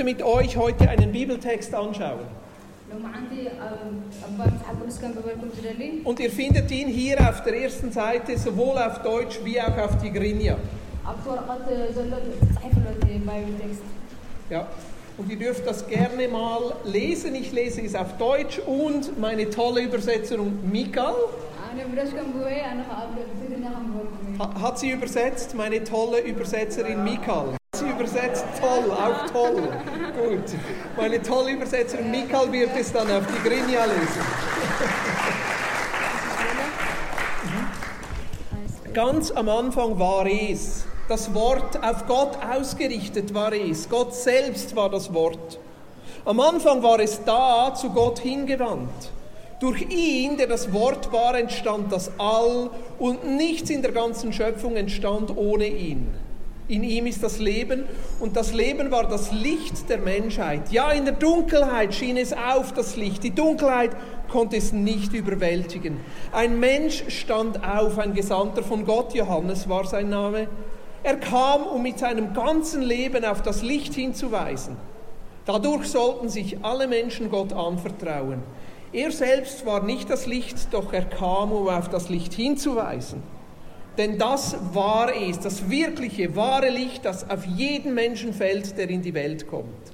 möchte mit euch heute einen Bibeltext anschauen. Und ihr findet ihn hier auf der ersten Seite sowohl auf Deutsch wie auch auf Tigrinya. Ja. Und ihr dürft das gerne mal lesen. Ich lese es auf Deutsch und meine tolle Übersetzerin Mikal. Hat sie übersetzt, meine tolle Übersetzerin Mikal. Sie übersetzt toll, auch toll. Gut. Meine tolle Übersetzerin Mikal wird es dann auf Tigrinya lesen. Ganz am Anfang war es. Das Wort auf Gott ausgerichtet war es. Gott selbst war das Wort. Am Anfang war es da, zu Gott hingewandt. Durch ihn, der das Wort war, entstand das All und nichts in der ganzen Schöpfung entstand ohne ihn. In ihm ist das Leben und das Leben war das Licht der Menschheit. Ja, in der Dunkelheit schien es auf, das Licht. Die Dunkelheit konnte es nicht überwältigen. Ein Mensch stand auf, ein Gesandter von Gott, Johannes war sein Name. Er kam, um mit seinem ganzen Leben auf das Licht hinzuweisen. Dadurch sollten sich alle Menschen Gott anvertrauen. Er selbst war nicht das Licht, doch er kam, um auf das Licht hinzuweisen. Denn das war es, das wirkliche, wahre Licht, das auf jeden Menschen fällt, der in die Welt kommt.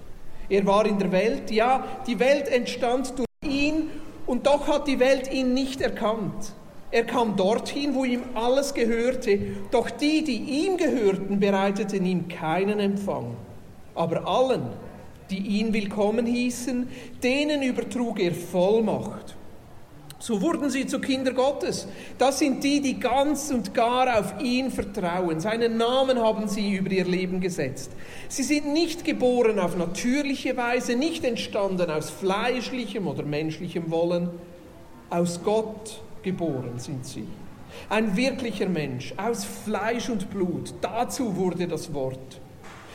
Er war in der Welt, ja, die Welt entstand durch ihn und doch hat die Welt ihn nicht erkannt. Er kam dorthin, wo ihm alles gehörte, doch die, die ihm gehörten, bereiteten ihm keinen Empfang. Aber allen, die ihn willkommen hießen, denen übertrug er Vollmacht. So wurden sie zu Kinder Gottes. Das sind die, die ganz und gar auf ihn vertrauen. Seinen Namen haben sie über ihr Leben gesetzt. Sie sind nicht geboren auf natürliche Weise, nicht entstanden aus fleischlichem oder menschlichem Wollen. Aus Gott geboren sind sie. Ein wirklicher Mensch, aus Fleisch und Blut. Dazu wurde das Wort.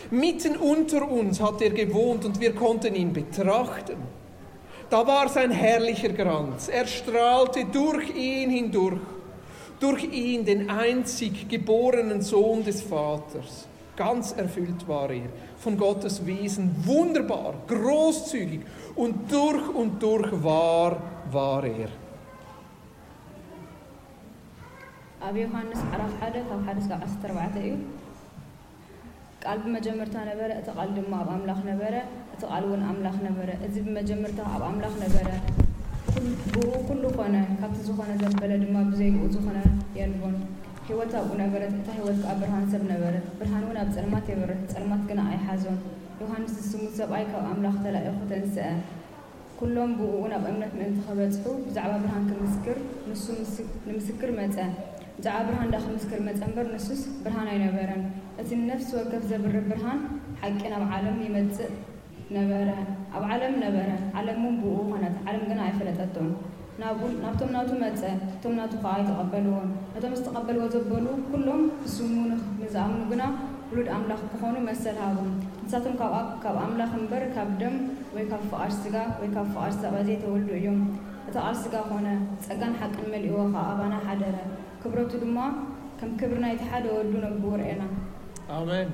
Mitten unter uns hat er gewohnt und wir konnten ihn betrachten. Da war sein herrlicher Glanz. Er strahlte durch ihn hindurch, durch ihn, den einzig geborenen Sohn des Vaters. Ganz erfüllt war er von Gottes Wesen, wunderbar, großzügig und durch und durch wahr war er. ኣብ ዮሃንስ ዕራፍ ሓደ ካብ ሓደ እስካብ ዓሰርተ ኣርባዕተ እዩ ቃል ብመጀመርታ ነበረ እቲ ቃል ድማ ኣብ ኣምላኽ ነበረ እቲ ቃል እውን ኣምላኽ ነበረ እዚ ብመጀመርታ ኣብ ኣምላኽ ነበረ ብኡ ኩሉ ኮነ ካብቲ ዝኾነ ዘበለ ድማ ብዘይብኡ ዝኾነ የልቦን ሂወት ኣብኡ ነበረት እታ ሂወት ከዓ ብርሃን ሰብ ነበረት ብርሃን እውን ኣብ ፀልማት የበረት ፀልማት ግና ኣይሓዞን ዮሃንስ ዝስሙ ሰብኣይ ካብ ኣምላኽ ተላኢኹ ተንስአ ኩሎም ብኡ እውን ኣብ እምነት ምእንቲ ከበፅሑ ብዛዕባ ብርሃን ክምስክር ንሱ ንምስክር መፀ ብዛዕባ ብርሃን ዳ ክምስክር መፀ እምበር ንሱስ ብርሃን ኣይነበረን እቲ ነፍሲ ወከፍ ዘብርህ ብርሃን ሓቂ ናብ ዓለም ይመፅእ ነበረ ኣብ ዓለም ነበረ ዓለም እውን ብኡ ኮነት ዓለም ግና ኣይፈለጠቶን ናቡን ናብቶም ናቱ መፀ እቶም ናቱ ከዓ ኣይተቐበልዎን ነቶም ዝተቐበልዎ ዘበሉ ኩሎም ብስሙ ንዝኣምኑ ግና ውሉድ ኣምላኽ ክኾኑ መሰል ሃቦም ንሳቶም ካብ ኣብ ካብ ኣምላኽ እምበር ካብ ደም ወይ ካብ ፍቓድ ስጋ ወይ ካብ ፍቓድ ሰብኣ ዘይተወልዱ እዮም እቲ ቃል ስጋ ኮነ ፀጋን ሓቅን መሊእዎ ከዓ ኣባና ሓደረ ክብረቱ ድማ ከም ክብሪ ናይቲ ሓደ ወዱ ነብዎ ርአና Amen.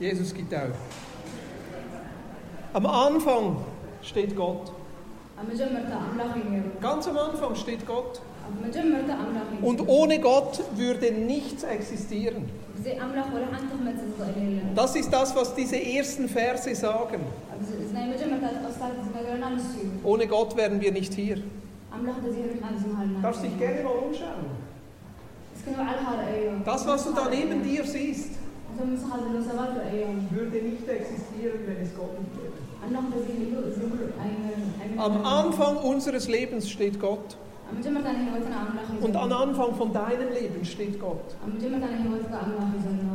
Jesus gibt auf. Am Anfang steht Gott. Ganz am Anfang steht Gott. Und ohne Gott würde nichts existieren. Das ist das, was diese ersten Verse sagen. Ohne Gott wären wir nicht hier. Darfst dich gerne mal umschauen. Das, was du da neben dir siehst. Dann. Würde nicht existieren, wenn es Gott nicht gäbe. Am Anfang unseres Lebens steht Gott. Und am Anfang von deinem Leben steht Gott.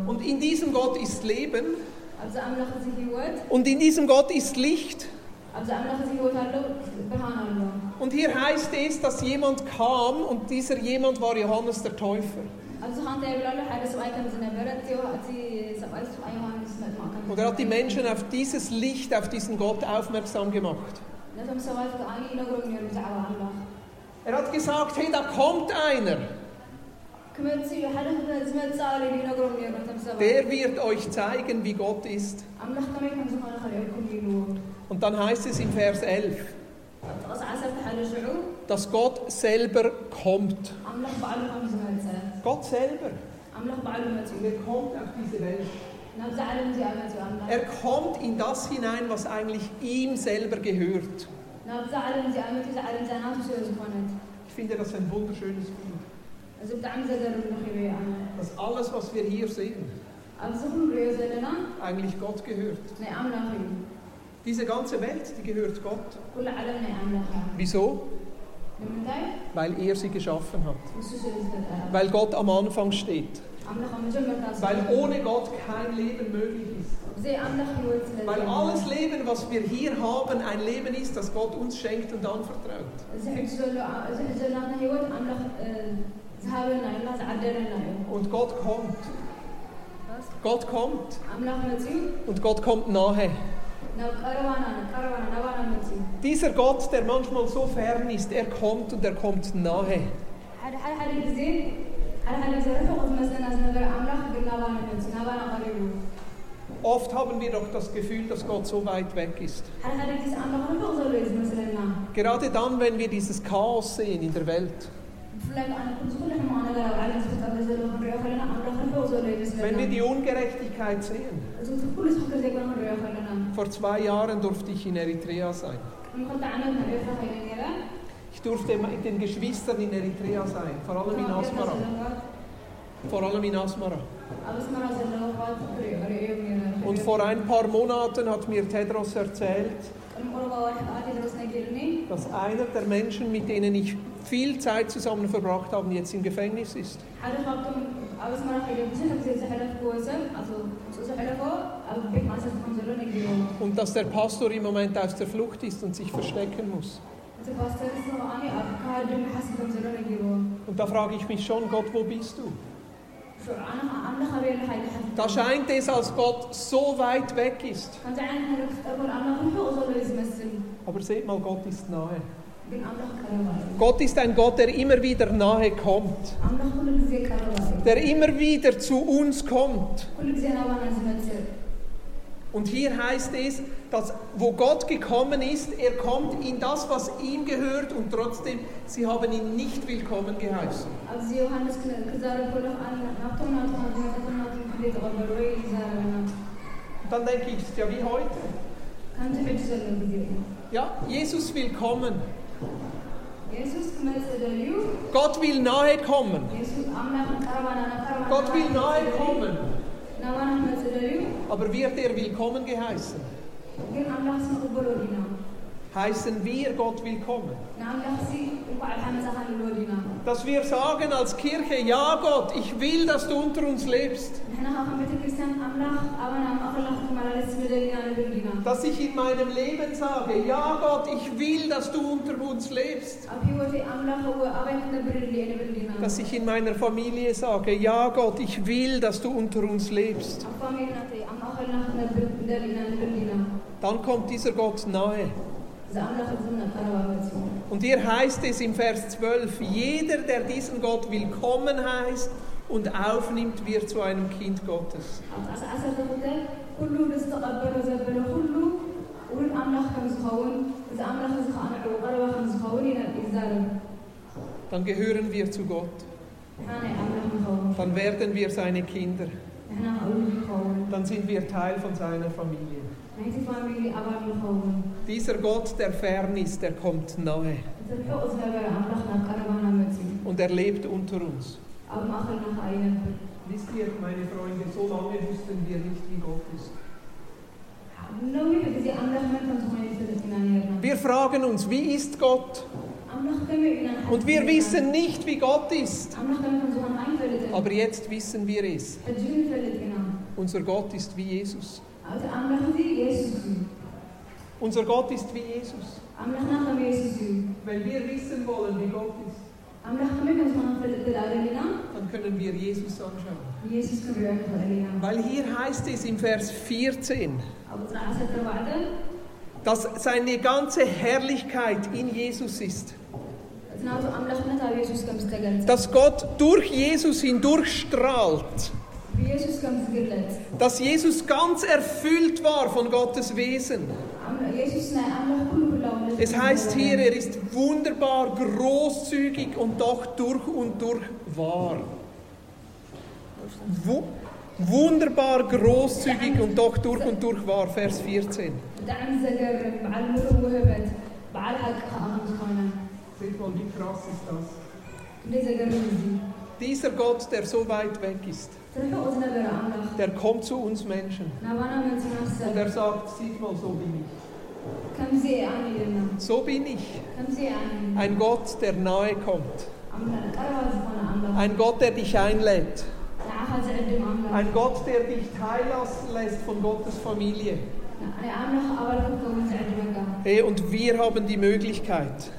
Und in diesem Gott ist Leben. Und in diesem Gott ist Licht. Und hier heißt es, dass jemand kam und dieser jemand war Johannes der Täufer. Und er hat die Menschen auf dieses Licht, auf diesen Gott aufmerksam gemacht. Er hat gesagt, hey, da kommt einer. Der wird euch zeigen, wie Gott ist. Und dann heißt es im Vers 11, dass Gott selber kommt. Gott selber. Er kommt auf diese Welt. Er kommt in das hinein, was eigentlich ihm selber gehört. Ich finde das ein wunderschönes Bild. Dass alles, was wir hier sehen, eigentlich Gott gehört. Diese ganze Welt, die gehört Gott. Wieso? Weil er sie geschaffen hat. Weil Gott am Anfang steht. Weil ohne Gott kein Leben möglich ist. Weil alles Leben, was wir hier haben, ein Leben ist, das Gott uns schenkt und anvertraut. Und Gott kommt. Gott kommt. Und Gott kommt nahe. Dieser Gott, der manchmal so fern ist, er kommt und er kommt nahe. Oft haben wir doch das Gefühl, dass Gott so weit weg ist. Gerade dann, wenn wir dieses Chaos sehen in der Welt. Wenn wir die Ungerechtigkeit sehen. Vor zwei Jahren durfte ich in Eritrea sein. Ich durfte mit den Geschwistern in Eritrea sein, vor allem in Asmara. Vor allem in Asmara. Und vor ein paar Monaten hat mir Tedros erzählt, dass einer der Menschen, mit denen ich viel Zeit zusammen verbracht habe, jetzt im Gefängnis ist. Und dass der Pastor im Moment aus der Flucht ist und sich verstecken muss. Und da frage ich mich schon, Gott, wo bist du? Da scheint es, als Gott so weit weg ist. Aber seht mal, Gott ist nahe. Gott ist ein Gott, der immer wieder nahe kommt, der immer wieder zu uns kommt. Und hier heißt es, dass wo Gott gekommen ist, er kommt in das, was ihm gehört und trotzdem, sie haben ihn nicht willkommen geheißen. Dann denke ich, ja wie heute. Ja, Jesus will kommen. Gott will nahe kommen. Gott will nahe kommen aber wird er willkommen geheißen? Heißen wir Gott willkommen? Dass wir sagen als Kirche, ja Gott, ich will, dass du unter uns lebst. Dass ich in meinem Leben sage, ja Gott, ich will, dass du unter uns lebst. Dass ich in meiner Familie sage, ja Gott, ich will, dass du unter uns lebst. Dann kommt dieser Gott nahe. Und hier heißt es im Vers 12, jeder, der diesen Gott willkommen heißt und aufnimmt, wird zu einem Kind Gottes. Dann gehören wir zu Gott. Dann werden wir seine Kinder dann sind wir Teil von seiner Familie. Dieser Gott, der fern ist, der kommt nahe. Und er lebt unter uns. Wisst ihr, meine Freunde, so lange wussten wir nicht, wie Gott ist. Wir fragen uns, wie ist Gott? Und wir wissen nicht, wie Gott ist. Aber jetzt wissen wir es. Unser Gott ist wie Jesus. Unser Gott ist wie Jesus. Wenn wir wissen wollen, wie Gott ist, dann können wir Jesus anschauen. Weil hier heißt es im Vers 14, dass seine ganze Herrlichkeit in Jesus ist dass Gott durch Jesus hindurch strahlt. Dass Jesus ganz erfüllt war von Gottes Wesen. Es heißt hier, er ist wunderbar, großzügig und doch durch und durch wahr. Wo wunderbar großzügig und doch durch und durch wahr. Vers 14. Von wie krass ist das? Dieser Gott, der so weit weg ist, der kommt zu uns Menschen und er sagt, Sieh mal, so bin ich. So bin ich. Ein Gott, der nahe kommt. Ein Gott, der dich einlädt. Ein Gott, der dich teillassen lässt von Gottes Familie. Und wir haben die Möglichkeit,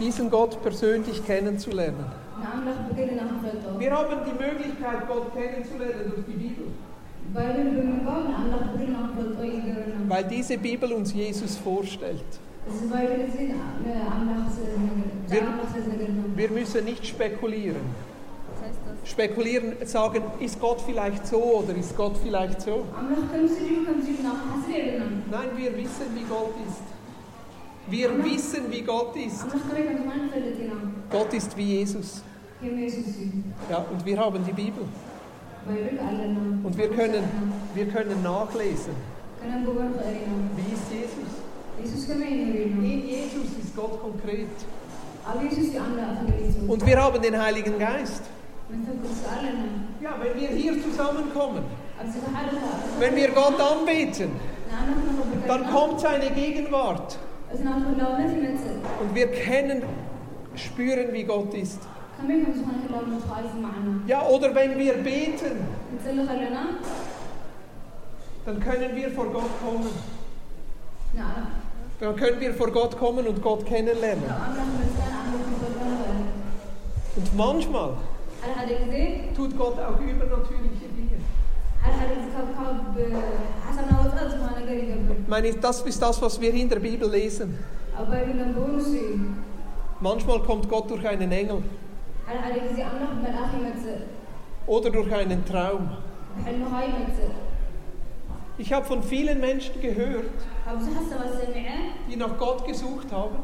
diesen Gott persönlich kennenzulernen. Wir haben die Möglichkeit, Gott kennenzulernen durch die Bibel. Weil diese Bibel uns Jesus vorstellt. Wir, wir müssen nicht spekulieren spekulieren, sagen, ist Gott vielleicht so oder ist Gott vielleicht so? Nein, wir wissen, wie Gott ist. Wir wissen, wie Gott ist. Gott ist wie Jesus. Ja, und wir haben die Bibel. Und wir können, wir können nachlesen. Wie ist Jesus? In Jesus ist Gott konkret. Und wir haben den Heiligen Geist. Ja, wenn wir hier zusammenkommen, wenn wir Gott anbeten, dann kommt seine Gegenwart. Und wir kennen, spüren, wie Gott ist. Ja, oder wenn wir beten, dann können wir vor Gott kommen. Dann können wir vor Gott kommen und Gott kennenlernen. Und manchmal, Tut Gott auch übernatürliche Dinge. Ich meine, das ist das, was wir in der Bibel lesen. Manchmal kommt Gott durch einen Engel. Oder durch einen Traum. Ich habe von vielen Menschen gehört, die nach Gott gesucht haben.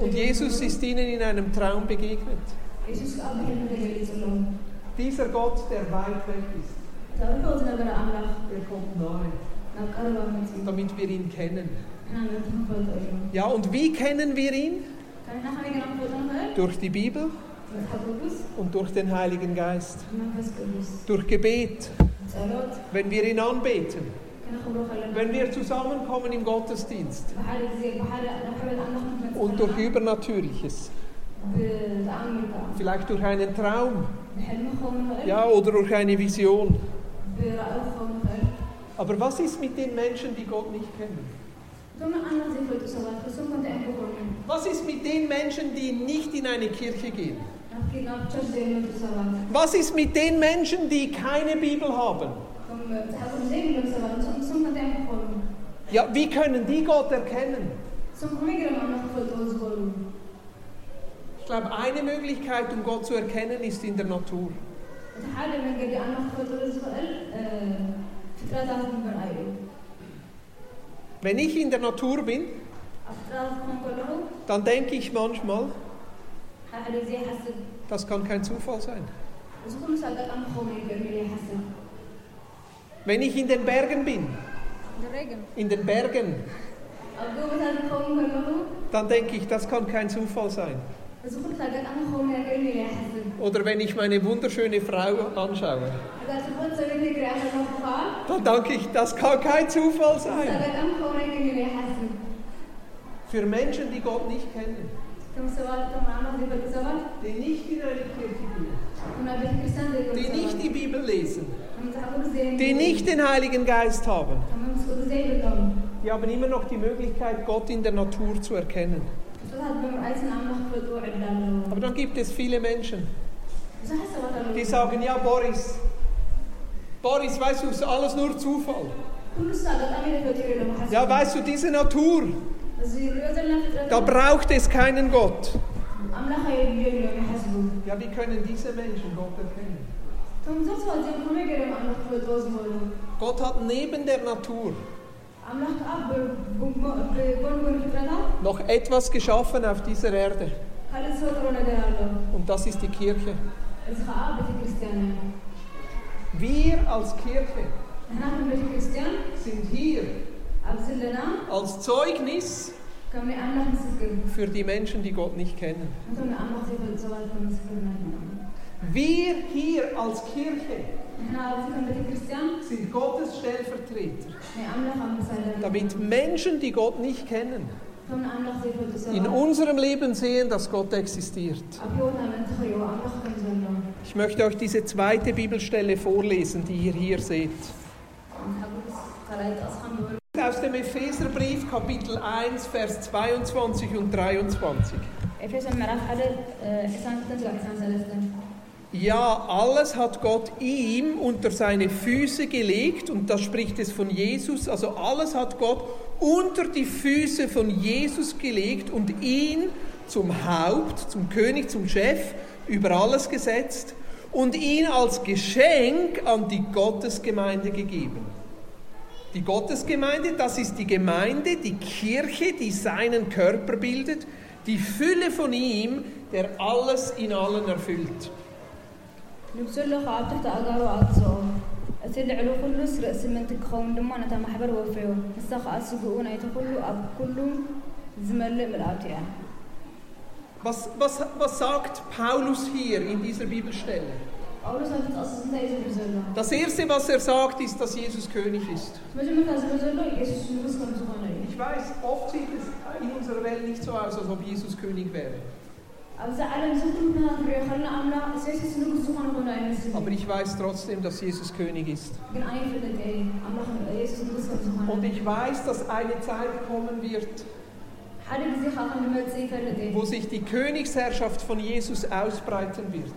Und Jesus ist ihnen in einem Traum begegnet. Dieser Gott, der weit weg ist, der kommt nahe, damit wir ihn kennen. Ja, und wie kennen wir ihn? Durch die Bibel und durch den Heiligen Geist. Durch Gebet. Wenn wir ihn anbeten. Wenn wir zusammenkommen im Gottesdienst. Und durch Übernatürliches. Vielleicht durch einen Traum. Ja, oder durch eine Vision. Aber was ist mit den Menschen, die Gott nicht kennen? Was ist mit den Menschen, die nicht in eine Kirche gehen? Was ist mit den Menschen, die keine Bibel haben? Ja, wie können die Gott erkennen? glaube, eine Möglichkeit, um Gott zu erkennen, ist in der Natur. Wenn ich in der Natur bin, dann denke ich manchmal, das kann kein Zufall sein. Wenn ich in den Bergen bin, in den Bergen, dann denke ich, das kann kein Zufall sein. Oder wenn ich meine wunderschöne Frau anschaue. Dann danke ich, das kann kein Zufall sein. Für Menschen, die Gott nicht kennen. Die nicht in einer Kirche gehen. Die nicht die Bibel lesen. Die nicht den Heiligen Geist haben. Die haben immer noch die Möglichkeit, Gott in der Natur zu erkennen. Aber dann gibt es viele Menschen, die sagen, ja Boris, Boris, weißt du, es ist alles nur Zufall. Ja, weißt du, diese Natur, da braucht es keinen Gott. Ja, wie können diese Menschen Gott erkennen? Gott hat neben der Natur noch etwas geschaffen auf dieser Erde. Und das ist die Kirche. Wir als Kirche sind hier als Zeugnis für die Menschen, die Gott nicht kennen. Wir hier als Kirche sind Gottes Stellvertreter, damit Menschen, die Gott nicht kennen, in unserem Leben sehen, dass Gott existiert. Ich möchte euch diese zweite Bibelstelle vorlesen, die ihr hier seht. Aus dem Epheserbrief Kapitel 1, Vers 22 und 23. Epheser 1, Vers 22 und 23. Ja, alles hat Gott ihm unter seine Füße gelegt und da spricht es von Jesus, also alles hat Gott unter die Füße von Jesus gelegt und ihn zum Haupt, zum König, zum Chef über alles gesetzt und ihn als Geschenk an die Gottesgemeinde gegeben. Die Gottesgemeinde, das ist die Gemeinde, die Kirche, die seinen Körper bildet, die Fülle von ihm, der alles in allen erfüllt. نمسر له خاطر تأجر وعطسو أسل علو كل سر سمن تكون دم أنا تما حبر وفيو نسخ أسبقون أي تقولو أب كلو زمل ملعتيا Was, was sagt Paulus hier in dieser Bibelstelle? Das Erste, was er sagt, ist, dass Jesus König ist. Ich weiß, oft sieht es in unserer Welt nicht so aus, als ob Jesus König wäre. Aber ich weiß trotzdem, dass Jesus König ist. Und ich weiß, dass eine Zeit kommen wird, wo sich die Königsherrschaft von Jesus ausbreiten wird.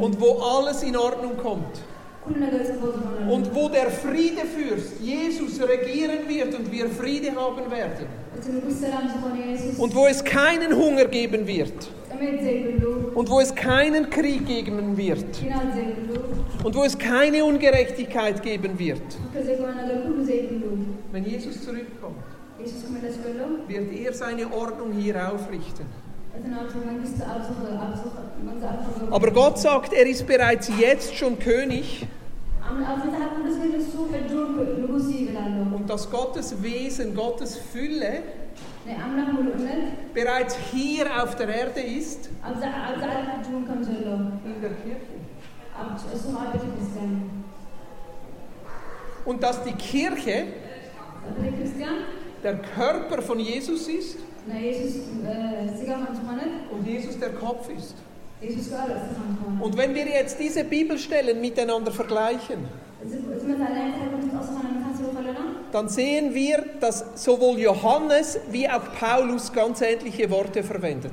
Und wo alles in Ordnung kommt. Und wo der Friedefürst Jesus regieren wird und wir Friede haben werden. Und wo es keinen Hunger geben wird. Und wo es keinen Krieg geben wird. Und wo es keine Ungerechtigkeit geben wird. Wenn Jesus zurückkommt, wird er seine Ordnung hier aufrichten. Aber Gott sagt, er ist bereits jetzt schon König. Und dass Gottes Wesen, Gottes Fülle bereits hier auf der Erde ist. In der Kirche. Und dass die Kirche der Körper von Jesus ist. Und Jesus der Kopf ist. Und wenn wir jetzt diese Bibelstellen miteinander vergleichen, dann sehen wir, dass sowohl Johannes wie auch Paulus ganz ähnliche Worte verwendet.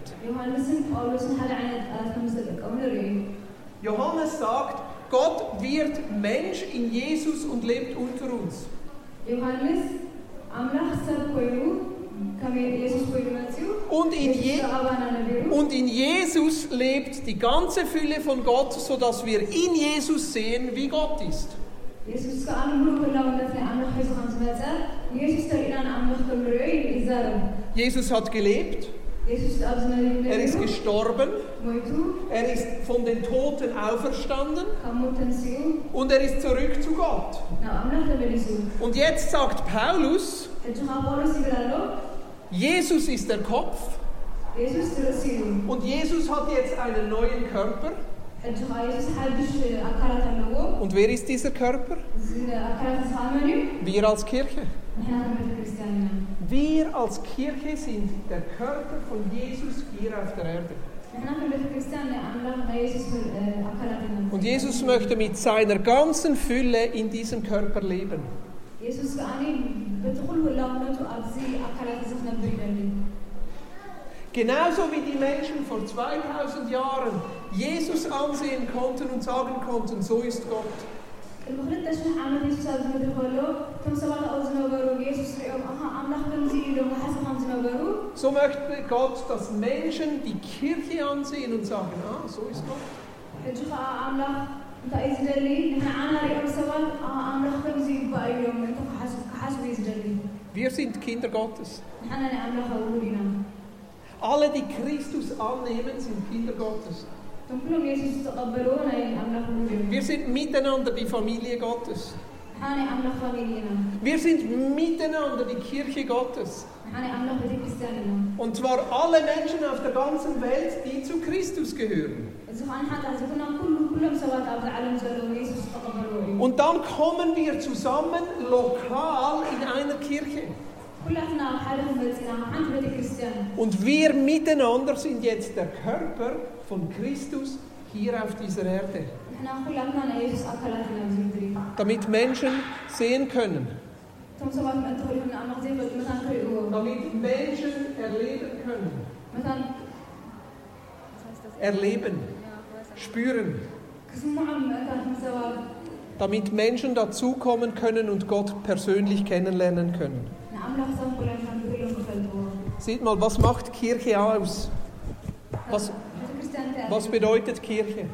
Johannes sagt, Gott wird Mensch in Jesus und lebt unter uns. Johannes, am Nachsatz und in, Je und in Jesus lebt die ganze Fülle von Gott, sodass wir in Jesus sehen, wie Gott ist. Jesus hat gelebt. Er ist gestorben. Er ist von den Toten auferstanden. Und er ist zurück zu Gott. Und jetzt sagt Paulus, Jesus ist der Kopf. Jesus und Jesus hat jetzt einen neuen Körper. Und wer ist dieser Körper? Wir als Kirche. Wir als Kirche sind der Körper von Jesus hier auf der Erde. Und Jesus möchte mit seiner ganzen Fülle in diesem Körper leben. ኢየሱስ ከዓኒ በቲ ኩሉ ህላውነቱ ኣብዚ ኣካላት እዚ ክነብር ይደሊ Genauso wie die Menschen vor 2000 Jahren Jesus ansehen konnten und sagen konnten, so ist Gott. ቅድሚ ክልተ ሽሕ ዓመት የሱስ ኣብ ዝምድሪ ከሎ እቶም ሰባት ኣብኡ ዝነበሩ የሱስ ሪኦም ኣኻ ኣምላኽ ከምዚ እዩ ዶ ሓሲ ከም ዝነበሩ So möchte Gott, dass Menschen die Kirche ansehen und sagen, ah, so ist Gott. Wir sind Kinder Gottes. Alle, die Christus annehmen, sind Kinder Gottes. Wir sind miteinander die Familie Gottes. Wir sind miteinander die Kirche Gottes. Und zwar alle Menschen auf der ganzen Welt, die zu Christus gehören. Und dann kommen wir zusammen lokal in einer Kirche. Und wir miteinander sind jetzt der Körper von Christus hier auf dieser Erde. Damit Menschen sehen können. Damit Menschen erleben können. Erleben, spüren damit Menschen dazukommen können und Gott persönlich kennenlernen können. Sieht mal, was macht Kirche aus? Was, was bedeutet Kirche?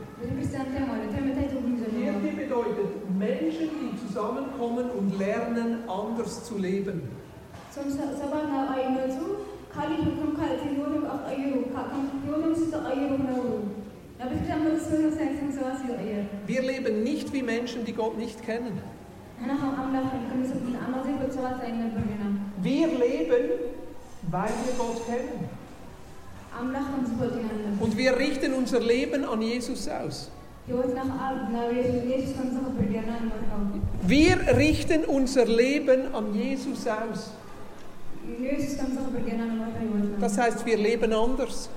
Kirche bedeutet Menschen, die zusammenkommen und lernen, anders zu leben. Wir leben nicht wie Menschen, die Gott nicht kennen. Wir leben, weil wir Gott kennen. Und wir richten unser Leben an Jesus aus. Wir richten unser Leben an Jesus aus. Das heißt, wir leben anders.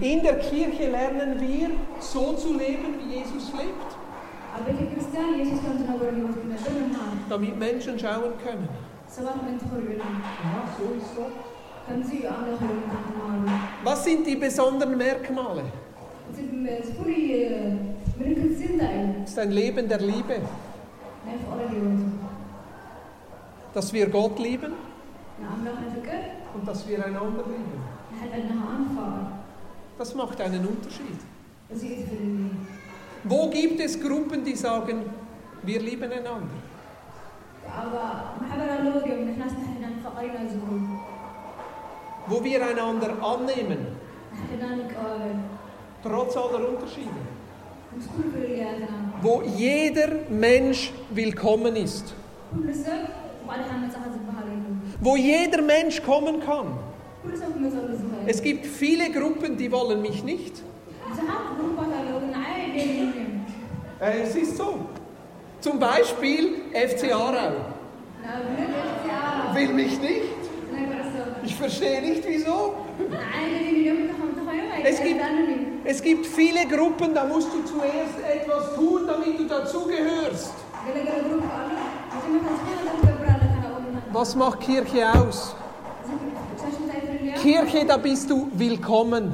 In der Kirche lernen wir, so zu leben, wie Jesus lebt. Damit Menschen schauen können. Was sind die besonderen Merkmale? Es ist ein Leben der Liebe. Dass wir Gott lieben und dass wir einander lieben. Das macht einen Unterschied. Wo gibt es Gruppen, die sagen, wir lieben einander? Wo wir einander annehmen, trotz aller Unterschiede. Wo jeder Mensch willkommen ist. Wo jeder Mensch kommen kann. Es gibt viele Gruppen, die wollen mich nicht. Äh, es ist so. Zum Beispiel FC Aarau. Will mich nicht. Ich verstehe nicht wieso. Es gibt, es gibt viele Gruppen, da musst du zuerst etwas tun, damit du dazugehörst. Was macht Kirche aus? Kirche, da bist du willkommen.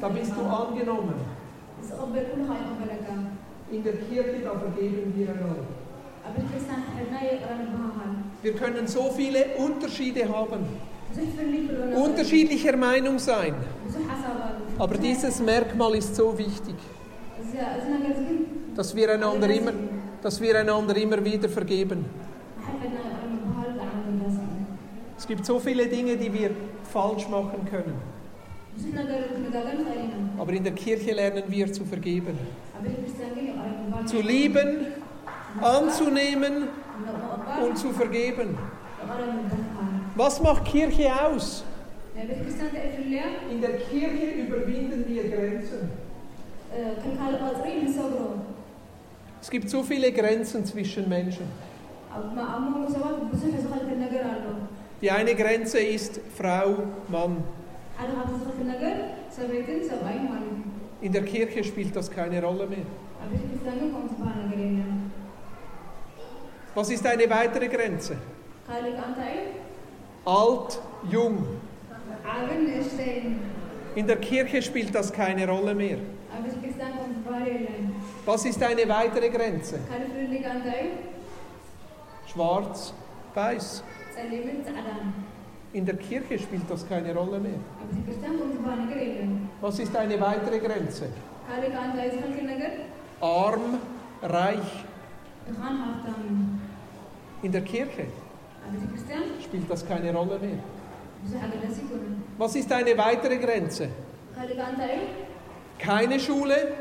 Da bist du angenommen. In der Kirche, da vergeben wir einander. Wir können so viele Unterschiede haben, unterschiedlicher Meinung sein. Aber dieses Merkmal ist so wichtig, dass wir einander immer, dass wir einander immer wieder vergeben. Es gibt so viele Dinge, die wir falsch machen können. Aber in der Kirche lernen wir zu vergeben, zu lieben, anzunehmen und zu vergeben. Was macht Kirche aus? In der Kirche überwinden wir Grenzen. Es gibt so viele Grenzen zwischen Menschen. Die eine Grenze ist Frau, Mann. In der Kirche spielt das keine Rolle mehr. Was ist eine weitere Grenze? Alt, jung. In der Kirche spielt das keine Rolle mehr. Was ist eine weitere Grenze? Schwarz, weiß. In der Kirche spielt das keine Rolle mehr. Was ist eine weitere Grenze? Arm, reich. In der Kirche spielt das keine Rolle mehr. Was ist eine weitere Grenze? Keine Schule,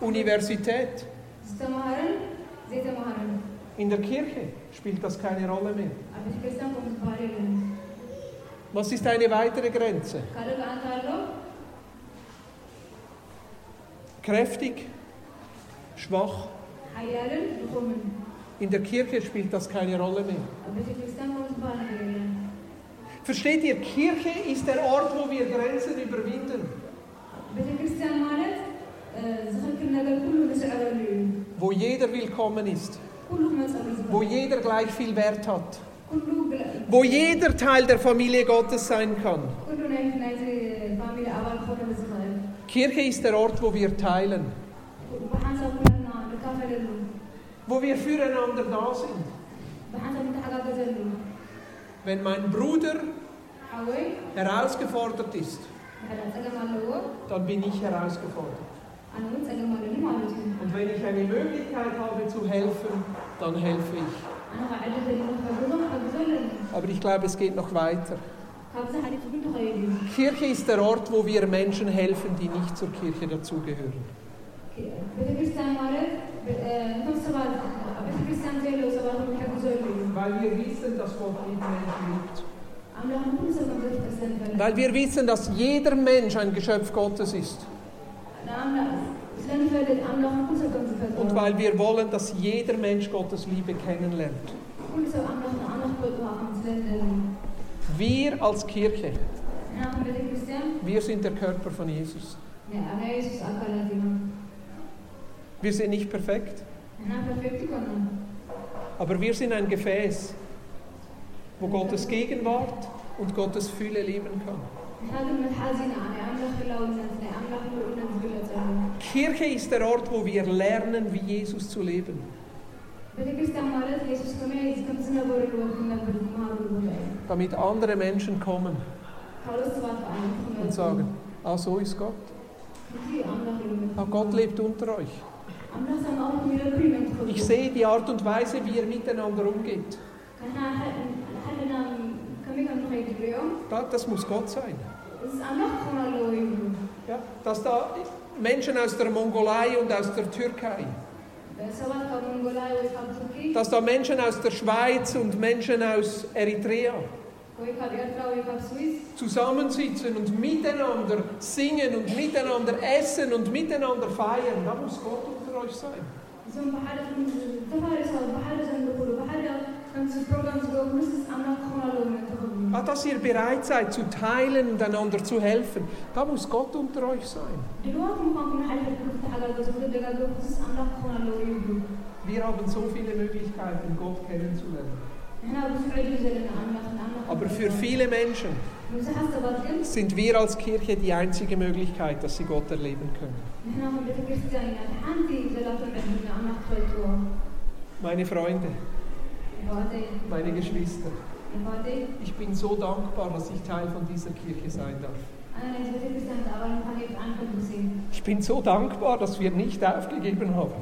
Universität. In der Kirche spielt das keine Rolle mehr. Was ist eine weitere Grenze? Kräftig, schwach. In der Kirche spielt das keine Rolle mehr. Versteht ihr, Kirche ist der Ort, wo wir Grenzen überwinden. Wo jeder willkommen ist wo jeder gleich viel Wert hat, wo jeder Teil der Familie Gottes sein kann. Kirche ist der Ort, wo wir teilen, wo wir füreinander da sind. Wenn mein Bruder herausgefordert ist, dann bin ich herausgefordert. Und wenn ich eine Möglichkeit habe zu helfen, dann helfe ich. Aber ich glaube, es geht noch weiter. Kirche ist der Ort, wo wir Menschen helfen, die nicht zur Kirche dazugehören. Weil wir wissen, dass Gott jeden Menschen liebt. Weil wir wissen, dass jeder Mensch ein Geschöpf Gottes ist. Und weil wir wollen, dass jeder Mensch Gottes Liebe kennenlernt. Wir als Kirche, wir sind der Körper von Jesus. Wir sind nicht perfekt. Aber wir sind ein Gefäß, wo Gottes Gegenwart und Gottes Fülle leben kann. Kirche ist der Ort, wo wir lernen, wie Jesus zu leben. Damit andere Menschen kommen und sagen, ah, so ist Gott. Ah, Gott lebt unter euch. Ich sehe die Art und Weise, wie ihr miteinander umgeht. Das muss Gott sein. Ja, dass da Menschen aus der Mongolei und aus der Türkei. Dass da Menschen aus der Schweiz und Menschen aus Eritrea zusammensitzen und miteinander singen und miteinander essen und miteinander feiern. Da muss Gott unter euch sein. Und Ah, dass ihr bereit seid zu teilen und einander zu helfen. Da muss Gott unter euch sein. Wir haben so viele Möglichkeiten, Gott kennenzulernen. Aber für viele Menschen sind wir als Kirche die einzige Möglichkeit, dass sie Gott erleben können. Meine Freunde, meine Geschwister. Ich bin so dankbar, dass ich Teil von dieser Kirche sein darf. Ich bin so dankbar, dass wir nicht aufgegeben haben.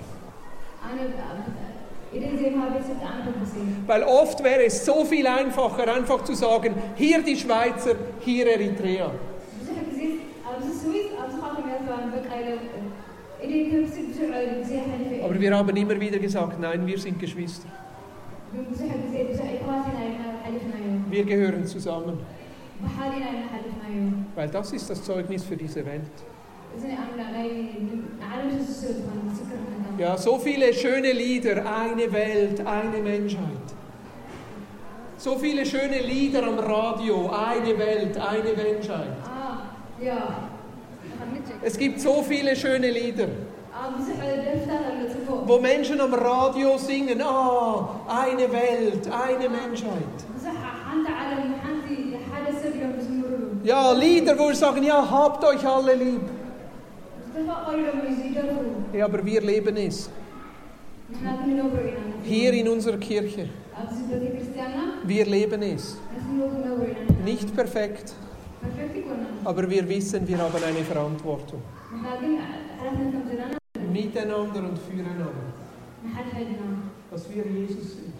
Weil oft wäre es so viel einfacher, einfach zu sagen, hier die Schweizer, hier Eritrea. Aber wir haben immer wieder gesagt, nein, wir sind Geschwister. Wir gehören zusammen. Weil das ist das Zeugnis für diese Welt. Ja, so viele schöne Lieder, eine Welt, eine Menschheit. So viele schöne Lieder am Radio, eine Welt, eine Menschheit. Es gibt so viele schöne Lieder, wo Menschen am Radio singen, ah, oh, eine Welt, eine Menschheit. Ja, Lieder, wo wir sagen, ja, habt euch alle lieb. Ja, aber wir leben es. Hier in unserer Kirche. Wir leben es. Nicht perfekt. Aber wir wissen, wir haben eine Verantwortung. Miteinander und füreinander. Dass wir Jesus sind.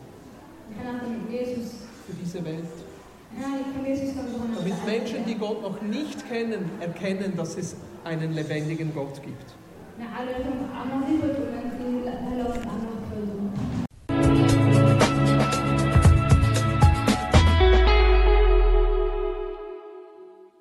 Für diese Welt. Damit Menschen, die Gott noch nicht kennen, erkennen, dass es einen lebendigen Gott gibt.